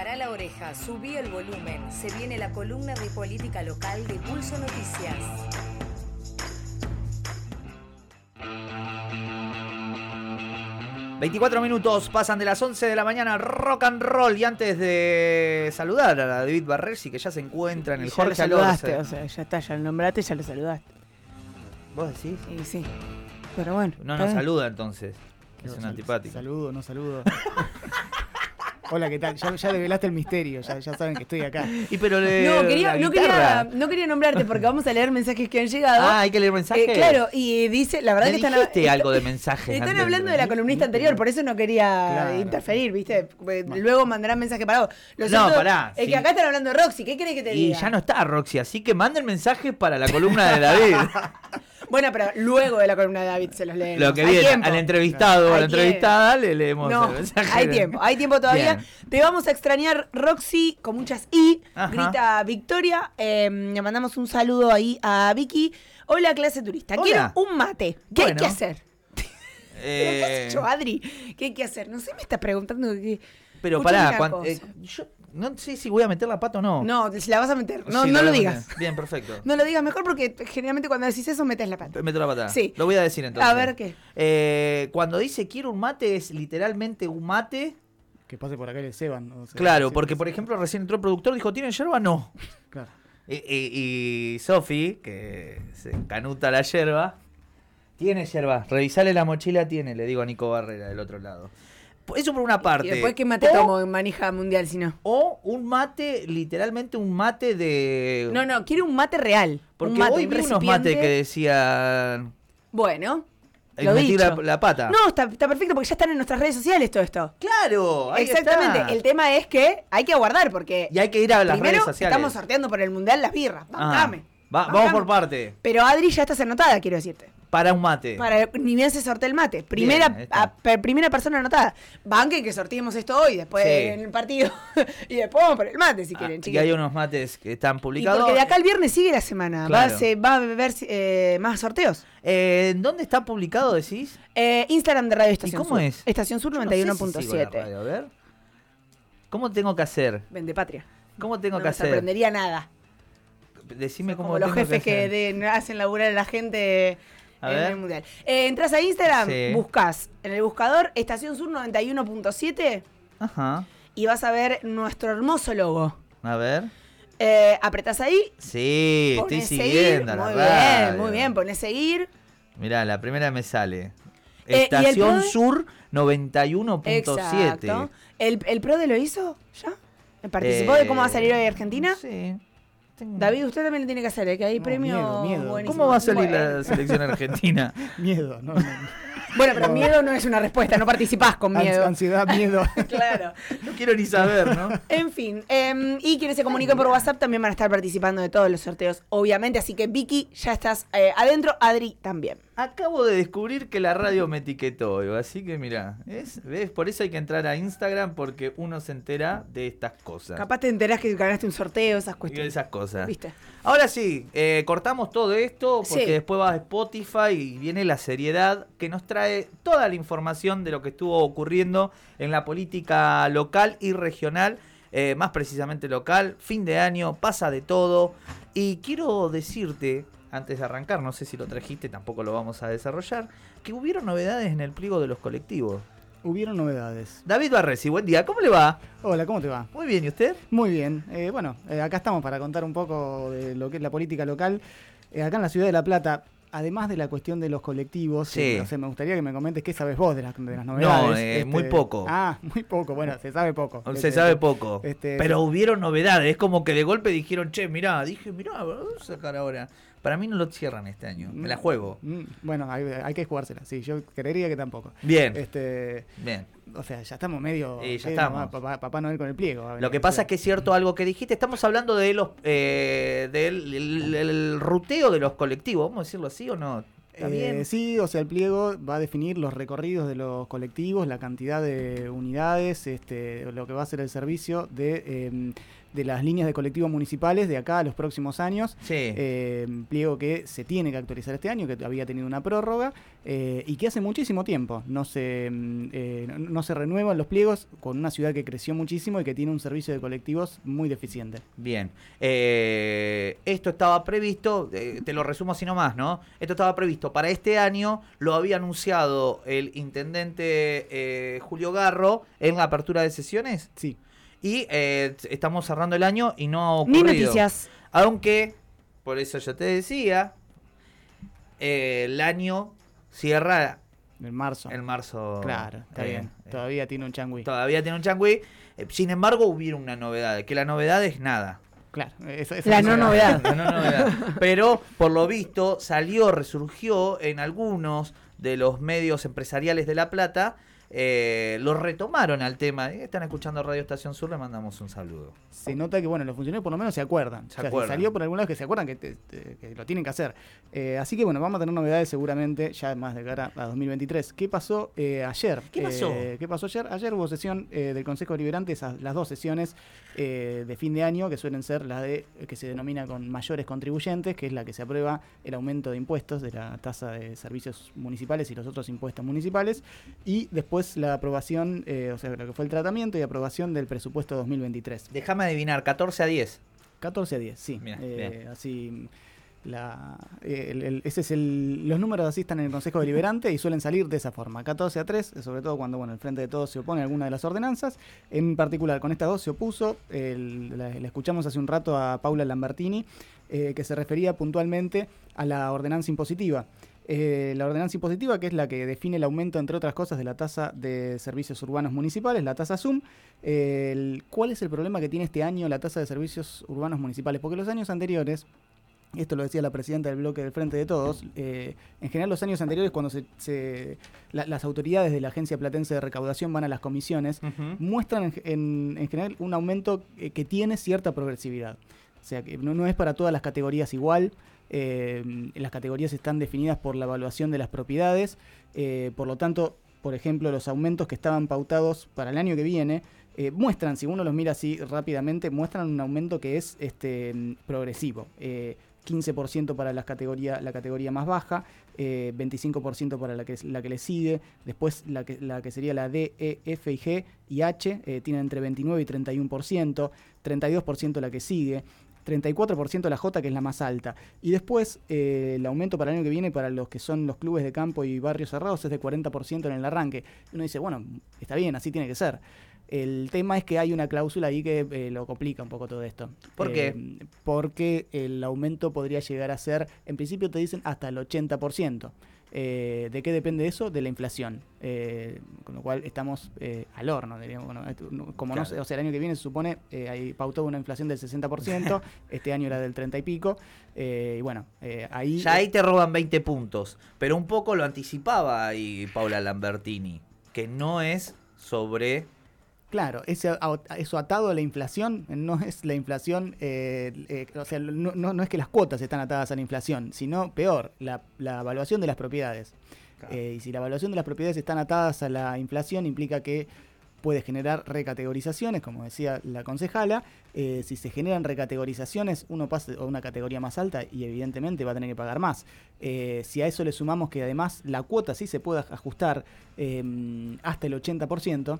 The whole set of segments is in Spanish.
Para la oreja, subí el volumen. Se viene la columna de política local de Pulso Noticias. ...24 minutos pasan de las 11 de la mañana... ...rock and roll... ...y antes de saludar a David Barresi... ...que ya se encuentra en el ya Jorge lo saludaste, Alonso. o sea, ya está, ya lo nombraste, ya lo saludaste. ¿Vos decís? Sí, sí. Pero bueno. No nos bien. saluda entonces. Es un antipático. Saludo, no saludo. Hola, ¿qué tal? Ya, ya develaste el misterio, ya, ya saben que estoy acá. Y pero le- No, quería, no, quería, no quería nombrarte porque vamos a leer mensajes que han llegado. Ah, hay que leer mensajes. Eh, claro, y dice, la verdad Me que están, dijiste está- algo de mensajes. están antes, hablando de la columnista anterior, por eso no quería Claro. interferir, ¿viste? Luego mandarán mensaje para vos. Lo No, pará, Es sí. que acá están hablando de Roxy, ¿qué querés que te Y diga? ya no está Roxy, así que manden mensajes para la columna de David. Bueno, pero luego de la columna de David se los leen. Lo que viene, tiempo. al entrevistado o a la entrevistada le leemos No, el mensaje. hay tiempo, hay tiempo todavía. Bien. Te vamos a extrañar, Roxy, con muchas I. Ajá. Grita Victoria. Eh, le mandamos un saludo ahí a Vicky. Hola, clase turista. Hola. Quiero un mate. ¿Qué hay que hacer? ¿Pero ¿Qué has Eh, hecho, Adri? ¿Qué hay que hacer? No sé, me estás preguntando. qué- pero Escuchame pará, una cuan- cosa. eh, yo no sé si voy a meter la pata o no. No, si la vas a meter. No, Sí, no lo digas. meter. Bien, perfecto. No lo digas mejor porque generalmente cuando decís eso metes la pata. Meto la pata. Sí. Lo voy a decir entonces. A ver, ¿qué? Eh, cuando dice quiero un mate, es literalmente un mate. Que pase por acá y le ceban. o sea, Claro, porque por ejemplo recién entró el productor, dijo, ¿tienen yerba? No. Claro. Y, y, y Sofi, que se canuta la yerba, tiene yerba. Revisale la mochila, tiene, le digo a Nico Barrera del otro lado. Eso por una parte. Y después, ¿qué mate o, tomo en manija mundial si no? O un mate, literalmente un mate de. No, no, quiero un mate real. Porque un mate, hoy un vi unos mates que decían. Bueno. Lo dicho. la pata. No, está, está perfecto porque ya están en nuestras redes sociales todo esto. Claro, ahí Exactamente. está. El tema es que hay que aguardar porque Y hay que ir a las primero redes sociales. estamos sorteando por el mundial las birras. Ah, va- Bancame. vamos por parte. Pero Adri ya estás anotada, quiero decirte. Para un mate. Para ni bien se sortea el mate. Primera, Bien, ahí está. a- per- primera persona anotada. Banque que sorteemos esto hoy, después Sí. en el partido. y después vamos por el mate si Ah, quieren, y chicos. hay unos mates que están Y publicados. porque de acá al viernes sigue la semana. Va, Claro. a se- va a haber eh, más sorteos. Eh, ¿Dónde está publicado, decís? Eh, Instagram de Radio Estación cómo Sur. es? Estación Sur Yo no sé si 91.7. ver. ¿Cómo tengo que hacer? Vende patria. ¿Cómo tengo no que me hacer? sorprendería nada. Decime cómo Como los tengo jefes que, hacer. de- hacen laburar a la gente A en ver. el mundial. Eh, entras a Instagram, Sí. buscas en el buscador Estación Sur 91.7 Ajá. y vas a ver nuestro hermoso logo. A ver. Eh, apretás ahí, Sí, estoy seguir. siguiendo la Muy bien, muy bien, pones seguir. Mirá, la primera me sale. Eh, ¿y el Estación? Sur 91.7. Exacto. ¿El, ¿El PRODE lo hizo ya? ¿Participó de cómo va a salir hoy Argentina? Sí. Tengo- David, usted también lo tiene que hacer, ¿eh? que hay No, premio miedo, miedo. buenísimo. ¿Cómo va a salir Bueno. la selección argentina? Miedo, no, no. Bueno, pero miedo no es una respuesta, no participás con miedo. Ansiedad, miedo. claro. No quiero ni saber, ¿no? En fin, em, y quienes se comuniquen por WhatsApp también van a estar participando de todos los sorteos, obviamente. Así que Vicky, ya estás eh, adentro, Adri también. Acabo de descubrir que la radio me etiquetó, hoy, así que mira, ¿ves? ¿ves? Por eso hay que entrar a Instagram porque uno se entera de estas cosas. Capaz te enterás que ganaste un sorteo, esas Y de cuestiones. esas cosas. ¿Viste? Ahora sí, eh, cortamos todo esto porque Sí. después va a Spotify y viene la seriedad que nos trae toda la información de lo que estuvo ocurriendo en la política local y regional, eh, más precisamente local, fin de año, pasa de todo. Y quiero decirte, antes de arrancar, no sé si lo trajiste, tampoco lo vamos a desarrollar, que hubieron novedades en el pliego de los colectivos. Hubieron novedades. David Barresi, buen día, ¿cómo le va? Hola, ¿cómo te va? Muy bien, ¿y usted? Muy bien. Eh, bueno, eh, acá estamos para contar un poco de lo que es la política local. Eh, acá en la ciudad de La Plata, además de la cuestión de los colectivos, Sí. eh, o sea, me gustaría que me comentes qué sabes vos de las, de las novedades. eh, muy poco. Ah, muy poco. Bueno, se sabe poco. Se Este, sabe poco. este- pero hubieron novedades. Es como que de golpe dijeron, che, mirá, dije, mirá, vamos a sacar ahora. Para mí no lo cierran este año. Me la juego. Mm, Bueno, hay, hay que jugársela. Sí, yo creería que tampoco. Bien, Este, bien. o sea, ya estamos medio. Ya eh, estamos. Papá, Papá Noel con el pliego. Lo que pasa es que es cierto algo que dijiste. Estamos hablando de los eh, del el- el ruteo de los colectivos. ¿Vamos a decirlo así o no? ¿Está Eh, bien? Sí, o sea, el pliego va a definir los recorridos de los colectivos, la cantidad de unidades, este, lo que va a ser el servicio de, eh, de las líneas de colectivos municipales de acá a los próximos años. Sí. Eh, pliego que se tiene que actualizar este año, que había tenido una prórroga eh, y que hace muchísimo tiempo no se, mm, eh, no, se renuevan los pliegos con una ciudad que creció muchísimo y que tiene un servicio de colectivos muy deficiente. Bien. Esto estaba previsto, te lo resumo así nomás, ¿no? Esto estaba previsto para este año, lo había anunciado el intendente Julio Garro en la apertura de sesiones Sí. Y eh, estamos cerrando el año y no ha ocurrido. Ni noticias. Aunque, por eso yo te decía, eh, el año cierra En marzo. en marzo. Claro, está eh, bien. eh, Todavía tiene un changüí. todavía tiene un changüí. Eh, sin embargo, hubiera una novedad, que la novedad es nada. Claro. esa- esa La es no novedad. La no novedad. Pero, por lo visto, salió, resurgió en algunos de los medios empresariales de La Plata. Eh, lo retomaron al tema. Eh, Están escuchando Radio Estación Sur, le mandamos un saludo. Se nota que, bueno, los funcionarios por lo menos se acuerdan. Se o sea, si acuerdan. salió por algún lado que se acuerdan que, te- te- que lo tienen que hacer. Eh, así que, bueno, vamos a tener novedades seguramente ya más de cara a 2023. ¿Qué pasó eh, ayer? ¿Qué pasó? ¿Qué pasó ayer? Ayer hubo sesión del Consejo Deliberante, esas, las dos sesiones de fin de año, que suelen ser las de que se denomina con mayores contribuyentes, que es la que se aprueba el aumento de impuestos de la tasa de servicios municipales y los otros impuestos municipales. Y después la aprobación, eh, o sea, lo que fue el tratamiento y aprobación del presupuesto 2023. Déjame adivinar, 14 a 10. 14 a 10, sí. Eh. Así, la, eh, el- el- ese es el, los números así están en el Consejo Deliberante y suelen salir de esa forma. 14 a 3, eh, sobre todo cuando bueno, el Frente de Todos se opone a alguna de las ordenanzas. En particular, con estas dos se opuso. el- la, la escuchamos hace un rato a Paula Lambertini, eh, que se refería puntualmente a la ordenanza impositiva. Eh, la ordenanza impositiva, que es la que define el aumento, entre otras cosas, de la tasa de servicios urbanos municipales, la tasa SUM. Eh, el- ¿Cuál es el problema que tiene este año la tasa de servicios urbanos municipales? Porque los años anteriores, esto lo decía la presidenta del bloque del Frente de Todos, eh, en general los años anteriores cuando se, se- la- las autoridades de la Agencia Platense de Recaudación van a las comisiones, muestran en, en- en general un aumento que tiene cierta progresividad. O sea, que no, no es para todas las categorías igual. Eh, las categorías están definidas por la evaluación de las propiedades. eh, por lo tanto, por ejemplo, los aumentos que estaban pautados para el año que viene eh, muestran, si uno los mira así rápidamente, muestran un aumento que es este, progresivo. Eh, 15% para la categoría, la categoría más baja, eh, 25% para la que, la que le sigue, después la que, la que sería la D, E, F y G y H eh, entre 29 y 31%, 32% la que sigue, 34% la J que es la más alta. Y después eh, el aumento para el año que viene para los que son los clubes de campo y barrios cerrados es de 40% en el arranque. Y uno dice, bueno, está bien, así tiene que ser. El tema es que hay una cláusula ahí que eh, lo complica un poco todo esto. ¿Por qué? Eh, Porque el aumento podría llegar a ser, en principio te dicen hasta el 80%. Eh, ¿De qué depende eso? De la inflación. Eh, con lo cual estamos eh, al horno. diríamos. Bueno, no- como no Claro. sé, o sea, el año que viene se supone, hay pautado una inflación del 60%, este año era del 30 y pico. y bueno, ahí... Ya ahí te roban 20 puntos. Pero un poco lo anticipaba ahí Paula Lambertini. Que no es sobre. Claro, ese, eso atado a la inflación no es la inflación, eh, eh, o sea, no, no- no es que las cuotas están atadas a la inflación, sino peor, la, la evaluación de las propiedades. Claro. Eh, y si la evaluación de las propiedades están atadas a la inflación, implica que puede generar recategorizaciones, como decía la concejala. Eh, si se generan recategorizaciones, uno pasa a una categoría más alta y evidentemente va a tener que pagar más. Eh, si a eso le sumamos que además la cuota sí se puede ajustar eh, hasta el 80%,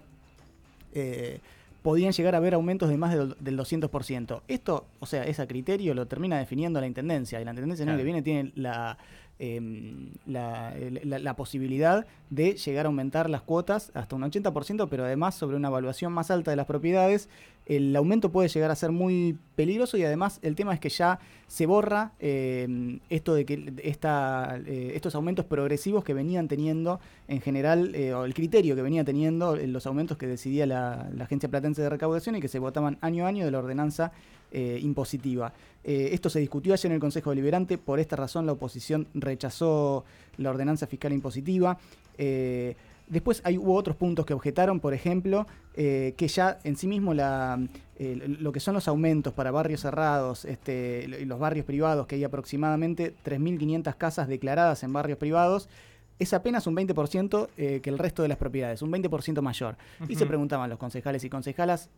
eh, podían llegar a haber aumentos de más del, del 200%. Esto, o sea, es a criterio, lo termina definiendo la Intendencia. Y la Intendencia el año Claro. que viene tiene la, em, la, posibilidad de llegar a aumentar las cuotas hasta un 80%, pero además sobre una evaluación más alta de las propiedades, el aumento puede llegar a ser muy peligroso y además el tema es que ya se borra em, esto de que esta, eh, estos aumentos progresivos que venían teniendo en general, eh, o el criterio que venía teniendo en los aumentos que decidía la, la Agencia Platense de Recaudación y que se votaban año a año de la ordenanza eh, impositiva. Eh, esto se discutió ayer en el Consejo Deliberante, por esta razón la oposición rechazó la ordenanza fiscal impositiva. Eh, Después hay, hubo otros puntos que objetaron, por ejemplo, eh, que ya en sí mismo la, lo que son los aumentos para barrios cerrados este, y los barrios privados, que hay aproximadamente 3.500 casas declaradas en barrios privados, es apenas un 20% eh, que el resto de las propiedades, un 20% mayor. Y se preguntaban los concejales y concejalas,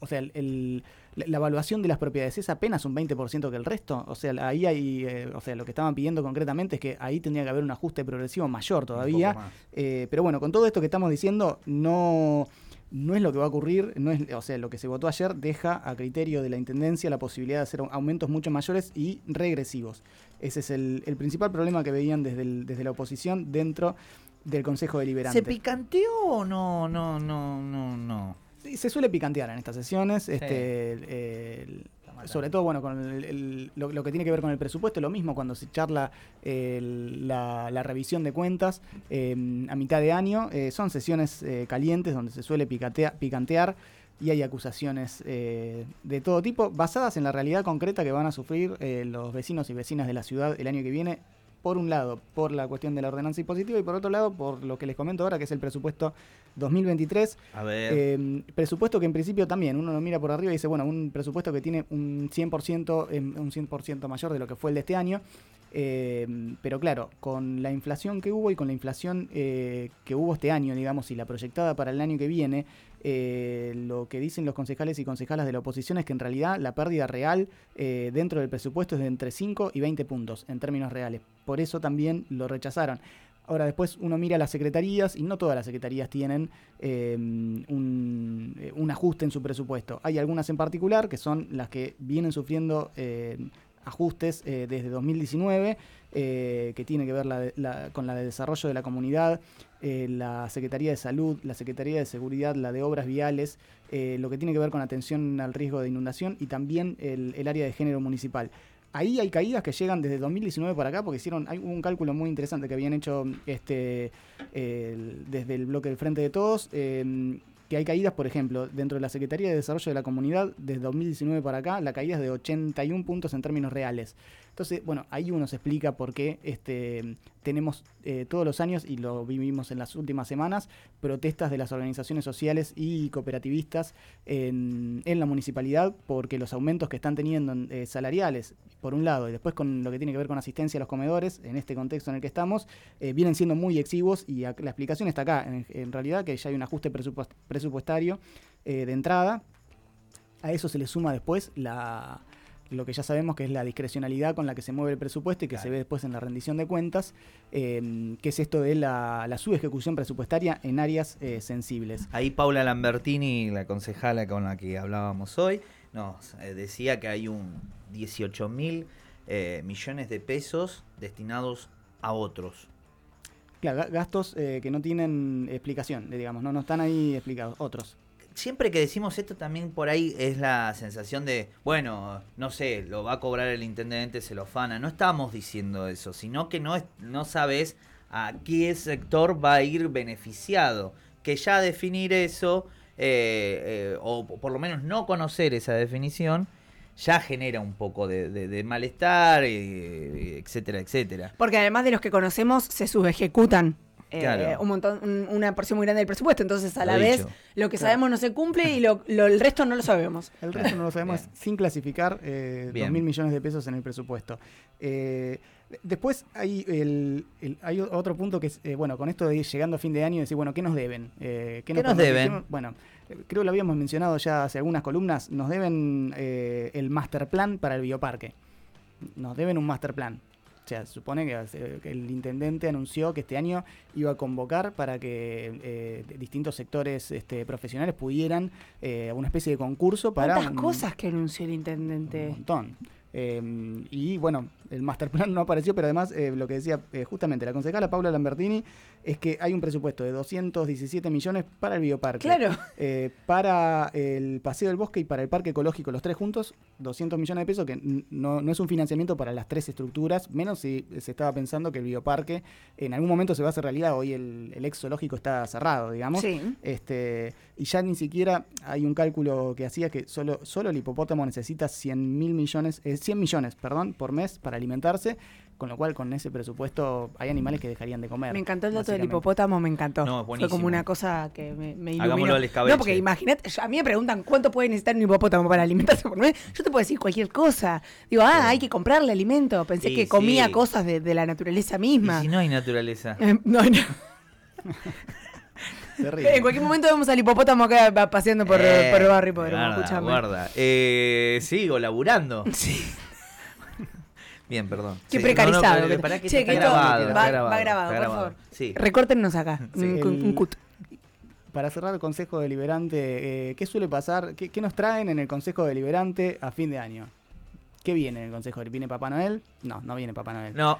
o sea, el- el- la, evaluación de las propiedades es apenas un 20% que el resto. O sea, ahí hay, eh, o sea, lo que estaban pidiendo concretamente es que ahí tendría que haber un ajuste progresivo mayor todavía. Eh, pero bueno, con todo esto que estamos diciendo, no, no es lo que va a ocurrir, no es, o sea, lo que se votó ayer deja a criterio de la Intendencia la posibilidad de hacer aumentos mucho mayores y regresivos. Ese es el, el principal problema que veían desde, el- desde la oposición dentro del Consejo Deliberante. ¿Se picanteó o no? No, no, se suele picantear en estas sesiones, este, el- sobre todo bueno con el- lo, lo que tiene que ver con el presupuesto, lo mismo cuando se charla la, la revisión de cuentas eh, a mitad de año, eh, son sesiones eh, calientes donde se suele picatea- picantear y hay acusaciones eh, de todo tipo basadas en la realidad concreta que van a sufrir eh, los vecinos y vecinas de la ciudad el año que viene. Por un lado, por la cuestión de la ordenanza impositiva y por otro lado, por lo que les comento ahora, que es el presupuesto 2023, A ver. eh, presupuesto que en principio también uno lo mira por arriba y dice, bueno, un presupuesto que tiene un 100%, eh, un 100% mayor de lo que fue el de este año. eh, pero claro, con la inflación que hubo y con la inflación eh, que hubo este año, digamos, y la proyectada para el año que viene, eh, lo que dicen los concejales y concejalas de la oposición es que en realidad la pérdida real eh, dentro del presupuesto es de entre 5 y 20 puntos en términos reales. Por eso también lo rechazaron. Ahora después uno mira las secretarías y no todas las secretarías tienen un, eh, un ajuste en su presupuesto. Hay algunas en particular que son las que vienen sufriendo eh, ajustes eh, desde 2019, eh, que tiene que ver con la de desarrollo de la comunidad, eh, la Secretaría de Salud, la Secretaría de Seguridad, la de Obras Viales, eh, lo que tiene que ver con atención al riesgo de inundación y también el, el área de género municipal. Ahí hay caídas que llegan desde 2019 para acá porque hicieron hay un cálculo muy interesante que habían hecho este el- desde el bloque del Frente de Todos eh, que hay caídas, por ejemplo, dentro de la Secretaría de Desarrollo de la Comunidad, desde 2019 para acá, la caída es de 81 puntos en términos reales. Entonces, bueno, ahí uno se explica por qué este, tenemos eh, todos los años, y lo vivimos en las últimas semanas, protestas de las organizaciones sociales y cooperativistas en, la municipalidad, porque los aumentos que están teniendo eh, salariales, por un lado, y después con lo que tiene que ver con asistencia a los comedores, en este contexto en el que estamos, eh, vienen siendo muy exiguos y la explicación está acá, en, realidad que ya hay un ajuste presupuest- presupuestario de entrada. A eso se le suma después la, lo que ya sabemos que es la discrecionalidad con la que se mueve el presupuesto y que se ve después en la rendición de cuentas, eh, que es esto de la, la subejecución presupuestaria en áreas eh, sensibles. Ahí Paula Lambertini, la concejala con la que hablábamos hoy, nos eh, decía que hay un 18 mil eh, millones de pesos destinados a otros. Claro, ga- gastos eh, que no tienen explicación, digamos, no, no están ahí explicados, otros. Siempre que decimos esto también por ahí es la sensación de, bueno, no sé, lo va a cobrar el intendente, se lo fana. No estamos diciendo eso, sino que no, es, no sabes a qué sector va a ir beneficiado. Que ya definir eso, eh, eh, o por lo menos no conocer esa definición, ya genera un poco de, de- malestar, eh, etcétera, etcétera. Porque además de los que conocemos, se subejecutan. Eh, Claro. un montón, un- una porción muy grande del presupuesto. Entonces, a Lo la vez, dicho. lo que Claro. sabemos no se cumple y lo, lo- el resto no lo sabemos. El resto no lo sabemos Bien. sin clasificar eh, Bien. 2 mil millones de pesos en el presupuesto. Eh, después hay, el, el- hay otro punto que es, eh, bueno, con esto de ir llegando a fin de año y decir, bueno, ¿qué nos deben? Eh, ¿Qué nos deben? bueno, creo que lo habíamos mencionado ya hace algunas columnas, nos deben eh, el master plan para el bioparque. Nos deben un master plan. Sea, se supone que, que el intendente anunció que este año iba a convocar para que eh, distintos sectores este, profesionales pudieran eh, una especie de concurso para ¿Cuántas un- cosas que anunció el un intendente? montón. Eh, y bueno, el master plan no apareció, pero además eh, lo que decía eh, justamente la concejala Paula Lambertini es que hay un presupuesto de 217 millones para el bioparque. Claro. Eh, para el Paseo del Bosque y para el Parque Ecológico, los tres juntos, 200 millones de pesos, que no, no es un financiamiento para las tres estructuras, menos si se estaba pensando que el bioparque en algún momento se va a hacer realidad. Hoy el, el ex zoológico está cerrado, digamos. Sí. Este, y ya ni siquiera hay un cálculo que hacía que solo, solo el hipopótamo necesita 100 mil millones, eh, 100 millones, perdón, por mes para alimentarse. con lo cual con ese presupuesto hay animales que dejarían de comer. Me encantó el dato del hipopótamo, me encantó. No, Fue como una cosa que me, me iluminó. Hagámoslo al escabeche. No, porque imagínate, a mí me preguntan cuánto puede necesitar un hipopótamo para alimentarse por mes. Yo te puedo decir cualquier cosa. Digo, ah, Sí. hay que comprarle alimento. Pensé Y que comía sí. cosas de, de la naturaleza Y misma. si no hay naturaleza. Eh, no, no. Terrible. En cualquier momento vemos al hipopótamo acá va paseando por, Eh, por el barrio, por guarda, escuchame. guarda. Eh, sigo laburando. Sí. Bien, perdón. Qué Sí, precarizado. no, que Che, está que grabado, va, está va grabado, grabado, está por favor. Sí. Recórtennos acá. Sí. un, cut. Para cerrar el Consejo Deliberante, eh, ¿qué suele pasar? ¿Qué, qué nos traen en el Consejo Deliberante a fin de año? ¿Qué viene en el Consejo? ¿Viene Papá Noel? No, no viene Papá Noel. No,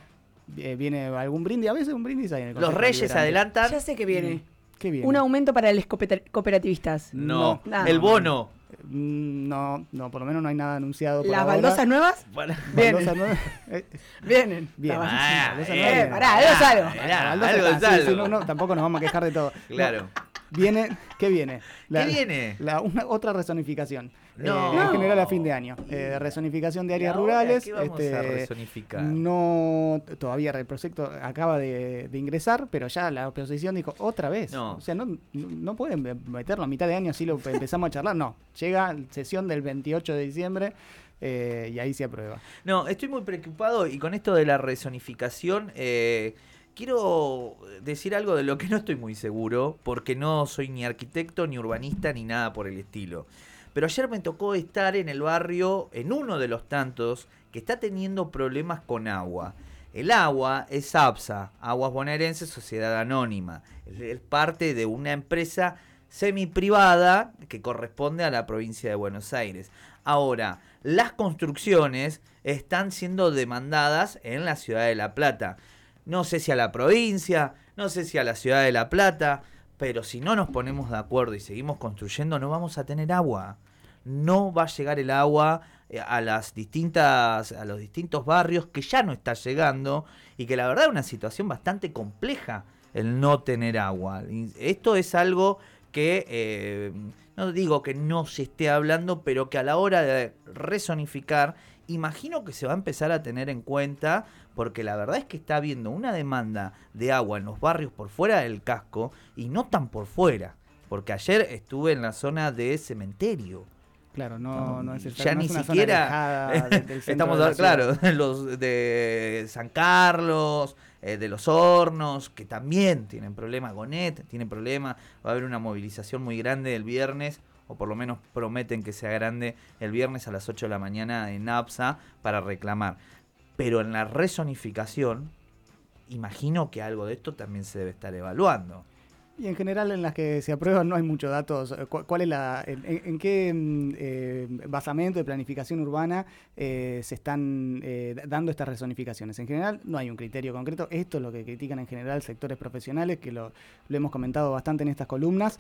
Eh, ¿Viene algún brindis? A veces un brindis hay en el los Consejo reyes Deliberante. adelantan. Ya sé que viene. ¿Qué viene? Un aumento para los cooper- cooperativistas. No, No. el bono. Mm, No, no, por lo menos no hay nada anunciado. por ¿Las ahora. baldosas nuevas? Bueno, Vienen. Baldosas nuevas. Eh, Vienen. Bien. Ah, eh, no viene. pará, algo es algo. Pará, baldosas algo sí, sí, algo. no, no, tampoco nos vamos a quejar de todo. No, Claro. Viene, ¿qué viene? ¿Qué viene? la- una, otra resonificación. No. Eh, en general a fin de año. Eh, resonificación de ¿Y áreas ahora rurales. qué vamos este, a resonificar? No, todavía el proyecto acaba de, de ingresar, pero ya la oposición dijo otra vez. No. O sea, no, no pueden meterlo a mitad de año así lo empezamos a charlar. No, llega sesión del 28 de diciembre eh, y ahí se aprueba. No, estoy muy preocupado y con esto de la resonificación, eh, quiero decir algo de lo que no estoy muy seguro, porque no soy ni arquitecto, ni urbanista, ni nada por el estilo. Pero ayer me tocó estar en el barrio, en uno de los tantos, que está teniendo problemas con agua. El agua es APSA, Aguas Bonaerenses Sociedad Anónima. Es- parte de una empresa semi-privada que corresponde a la provincia de Buenos Aires. Ahora, las construcciones están siendo demandadas en la ciudad de La Plata. No sé si a la provincia, no sé si a la ciudad de La Plata, pero si no nos ponemos de acuerdo y seguimos construyendo, no vamos a tener agua. No va a llegar el agua eh, a las distintas a los distintos barrios que ya no está llegando y que la verdad es una situación bastante compleja el no tener agua. Esto es algo que eh, no digo que no se esté hablando, pero que a la hora de resonificar, imagino que se va a empezar a tener en cuenta, porque la verdad es que está habiendo una demanda de agua en los barrios por fuera del casco y no tan por fuera, porque ayer estuve en la zona de cementerio. Claro, no, no es el- ya no ni es una zona siquiera del centro estamos de claro los de San Carlos eh, de los hornos que también tienen problemas Gonet tienen problemas va a haber una movilización muy grande el viernes o por lo menos prometen que sea grande el viernes a las 8 de la mañana en APSA para reclamar. Pero en la resonificación imagino que algo de esto también se debe estar evaluando Y en general en las que se aprueban no hay muchos datos. Eh, ¿Cu- ¿Cuál es la, en, qué mm, eh, basamento de planificación urbana eh, se están dando estas resonificaciones? En general no hay un criterio concreto. Esto es lo que critican en general sectores profesionales, que lo, lo hemos comentado bastante en estas columnas.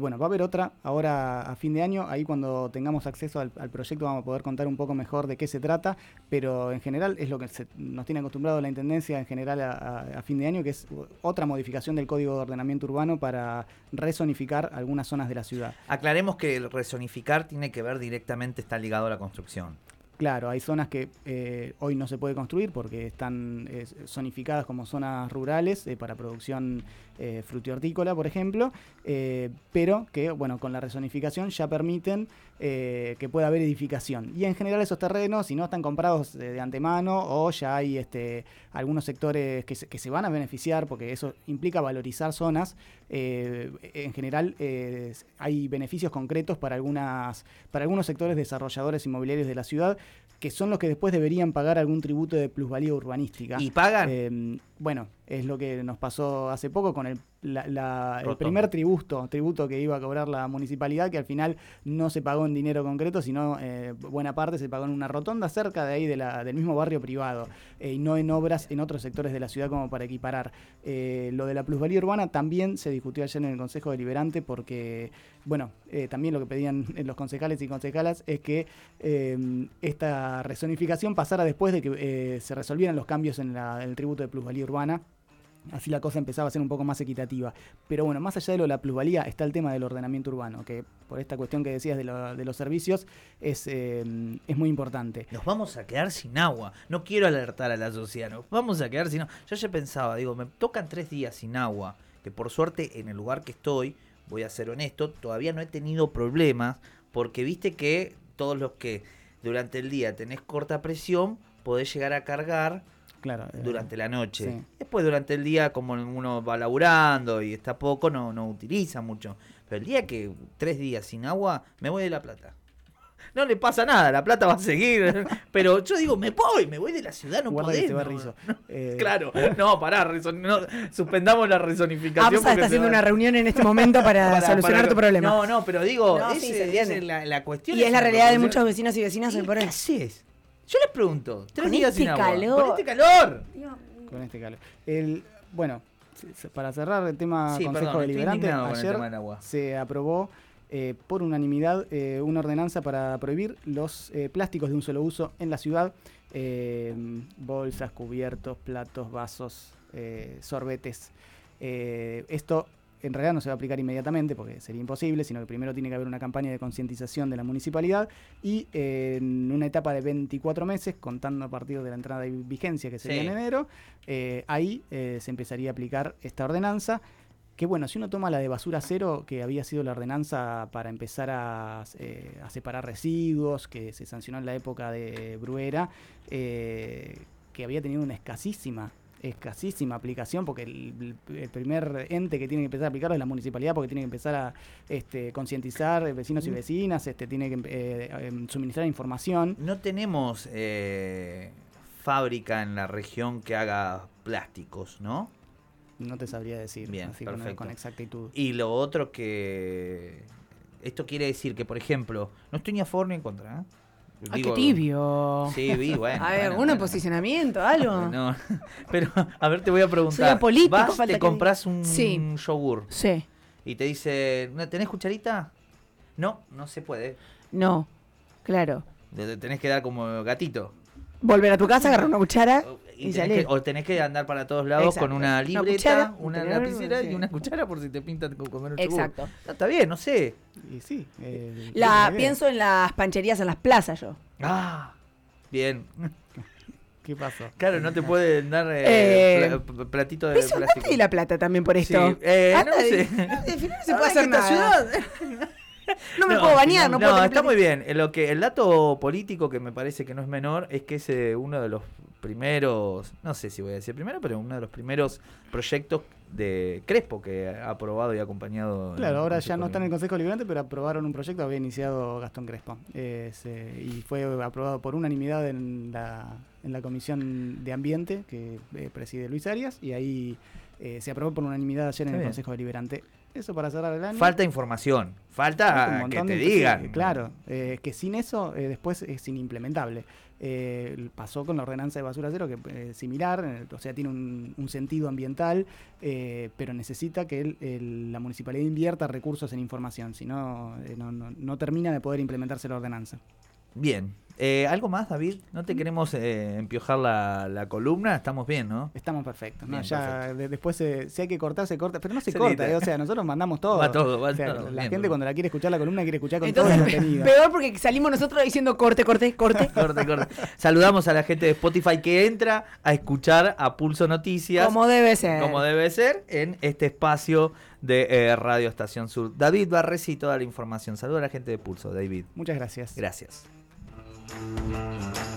Bueno, va a haber otra ahora a fin de año. Ahí cuando tengamos acceso al, proyecto vamos a poder contar un poco mejor de qué se trata. Pero en general es lo que se- nos tiene acostumbrado la Intendencia en general a fin de año, que es otra modificación del Código de Ordenamiento Urbano para resonificar algunas zonas de la ciudad. aclaremos que el resonificar tiene que ver directamente está ligado a la construcción Claro, hay zonas que eh, hoy no se puede construir porque están eh, zonificadas como zonas rurales eh, para producción eh, frutihortícola, por ejemplo, pero que, bueno, con la resonificación ya permiten que pueda haber edificación. Y en general esos terrenos, si no están comprados de antemano o ya hay este, algunos sectores que se, que se van a beneficiar, porque eso implica valorizar zonas, en general hay beneficios concretos para, algunas, para algunos sectores desarrolladores inmobiliarios de la ciudad que son los que después deberían pagar algún tributo de plusvalía urbanística. y pagan Eh, bueno, es lo que nos pasó hace poco con el, la- la- el primer tributo, tributo que iba a cobrar la municipalidad, que al final no se pagó en dinero concreto, sino eh, buena parte se pagó en una rotonda cerca de ahí de la- del mismo barrio privado, eh, y no en obras en otros sectores de la ciudad como para equiparar. Eh, lo de la plusvalía urbana también se discutió ayer en el Consejo Deliberante porque, bueno, eh, también lo que pedían los concejales y concejalas es que esta resonificación pasara después de que se resolvieran los cambios en, la- en el tributo de plusvalía urbana Así la cosa empezaba a ser un poco más equitativa. Pero bueno, más allá de lo de la plusvalía, está el tema del ordenamiento urbano, que por esta cuestión que decías de, lo- de los servicios es, eh, es muy importante. Nos vamos a quedar sin agua. No quiero alertar a la sociedad. Nos vamos a quedar sin agua. Yo ya pensaba, digo, me tocan tres días sin agua. Que por suerte en el lugar que estoy, voy a ser honesto, todavía no he tenido problemas. Porque viste que todos los que durante el día tenés corta presión, podés llegar a cargar Claro. eh, durante la noche. sí. Después durante el día, como uno va laburando y está poco, no, no utiliza mucho. Pero el día que tres días sin agua, me voy de La Plata. No le pasa nada, la plata va a seguir. Pero yo digo, me voy, me voy de la ciudad, no Guarda que podés. te va no. rizo. Eh, Claro, no, pará, reson- no, suspendamos la resonificación. APSA porque está haciendo va- una reunión en este momento para, para- solucionar para- tu problema. No, no, pero digo, No, ese- sí, se esa entiende. es la, la cuestión. y es la realidad de muchos vecinos y vecinas hoy por ¿Y hoy. qué haces? Yo les pregunto, tres Con días este sin agua. calor. Con este calor. con este calor. El, bueno, para cerrar el tema Sí, Consejo perdón, estoy Deliberante, indignado con el ayer tema del agua. se aprobó eh, por unanimidad eh, una ordenanza para prohibir los eh, plásticos de un solo uso en la ciudad. eh, bolsas, cubiertos, platos, vasos, eh, sorbetes. Eh, esto en realidad no se va a aplicar inmediatamente porque sería imposible, sino que primero tiene que haber una campaña de concientización de la municipalidad y eh, en una etapa de 24 meses, contando a partir de la entrada de vigencia que sería Sí. en enero, eh, ahí eh, se empezaría a aplicar esta ordenanza. Que bueno, si uno toma la de basura cero, que había sido la ordenanza para empezar a, a separar residuos, que se sancionó en la época de Bruera, eh, que había tenido una escasísima, escasísima aplicación, porque el, el primer ente que tiene que empezar a aplicarlo es la municipalidad, porque tiene que empezar a este, concientizar vecinos y vecinas, este, tiene que eh, em, suministrar información. No tenemos eh, fábrica en la región que haga plásticos, ¿no? No te sabría decir Bien, así con, con exactitud. Y lo otro que... Esto quiere decir que, por ejemplo, no estoy ni a favor ni en contra. ¿eh? Ay, qué tibio. Sí, vi, bueno. a ver, bueno, ¿algún bueno. posicionamiento, algo? No, pero a ver, te voy a preguntar. Soy apolítico, Vas, te compras un Sí. yogur Sí, y te dice, "¿No- ¿tenés cucharita? No, no se puede. no, claro. Le Tenés que dar como gatito. Volver a tu casa, agarrar una cuchara O- y, tenés salir. que- o tenés que andar para todos lados Exacto. con una Una libreta, cuchara, una, un tenedor, lapicera sí. y una cuchara por si te pintan con comer un. Exacto. No, está bien, no sé. Y sí, eh, La, pienso en las pancherías en las plazas yo. Ah, bien. ¿Qué pasó? Claro, no te pueden dar eh, Eh, pla- pl- platito de Peso plástico. de la plata también por Sí, esto. eh, Anda no de- sé. de final no se Ahora puede hacer nada. ciudad- No me puedo bañar, no, puedo tener está muy bien. Eh, Lo que, el dato político que me parece que no es menor es que es eh, uno de los primeros, no sé si voy a decir primero, pero uno de los primeros proyectos de Crespo que ha aprobado y acompañado. Claro, ahora Consejo ya no está en el. Consejo Liberante, pero aprobaron un proyecto que había iniciado Gastón Crespo. Es, eh, y fue aprobado por unanimidad en la, en la Comisión de Ambiente que eh, preside Luis Arias, y ahí eh, se aprobó por unanimidad ayer en Está el bien. Consejo Deliberante. Eso para cerrar el año. Falta información, Falta que te digan. claro, eh, que sin eso eh, después es inimplementable. Eh, pasó con la ordenanza de basura cero, que es similar, eh, o sea, tiene un, un sentido ambiental, eh, pero necesita que el- el- la municipalidad invierta recursos en información, si eh, no, no- no termina de poder implementarse la ordenanza. Bien. Eh, ¿Algo más, David? ¿No te queremos eh, empiojar la, la columna? Estamos bien, ¿no? Estamos perfectos, ¿no? Bien, ya perfecto. de- después eh, si hay que cortar, se corta, pero no se, Se corta, eh, o sea, nosotros mandamos todo. Va todo, va O sea, todo, La bien, gente cuando la quiere escuchar la columna quiere escuchar con Entonces, todo el contenido. peor porque salimos nosotros diciendo corte, corte, corte. Corte, corte. Saludamos a la gente de Spotify que entra a escuchar a Pulso Noticias. Como debe ser. como debe ser en este espacio de eh, Radio Estación Sur. David Barresi, toda la información. Saluda a la gente de Pulso, David. Muchas gracias. Gracias. Thank you.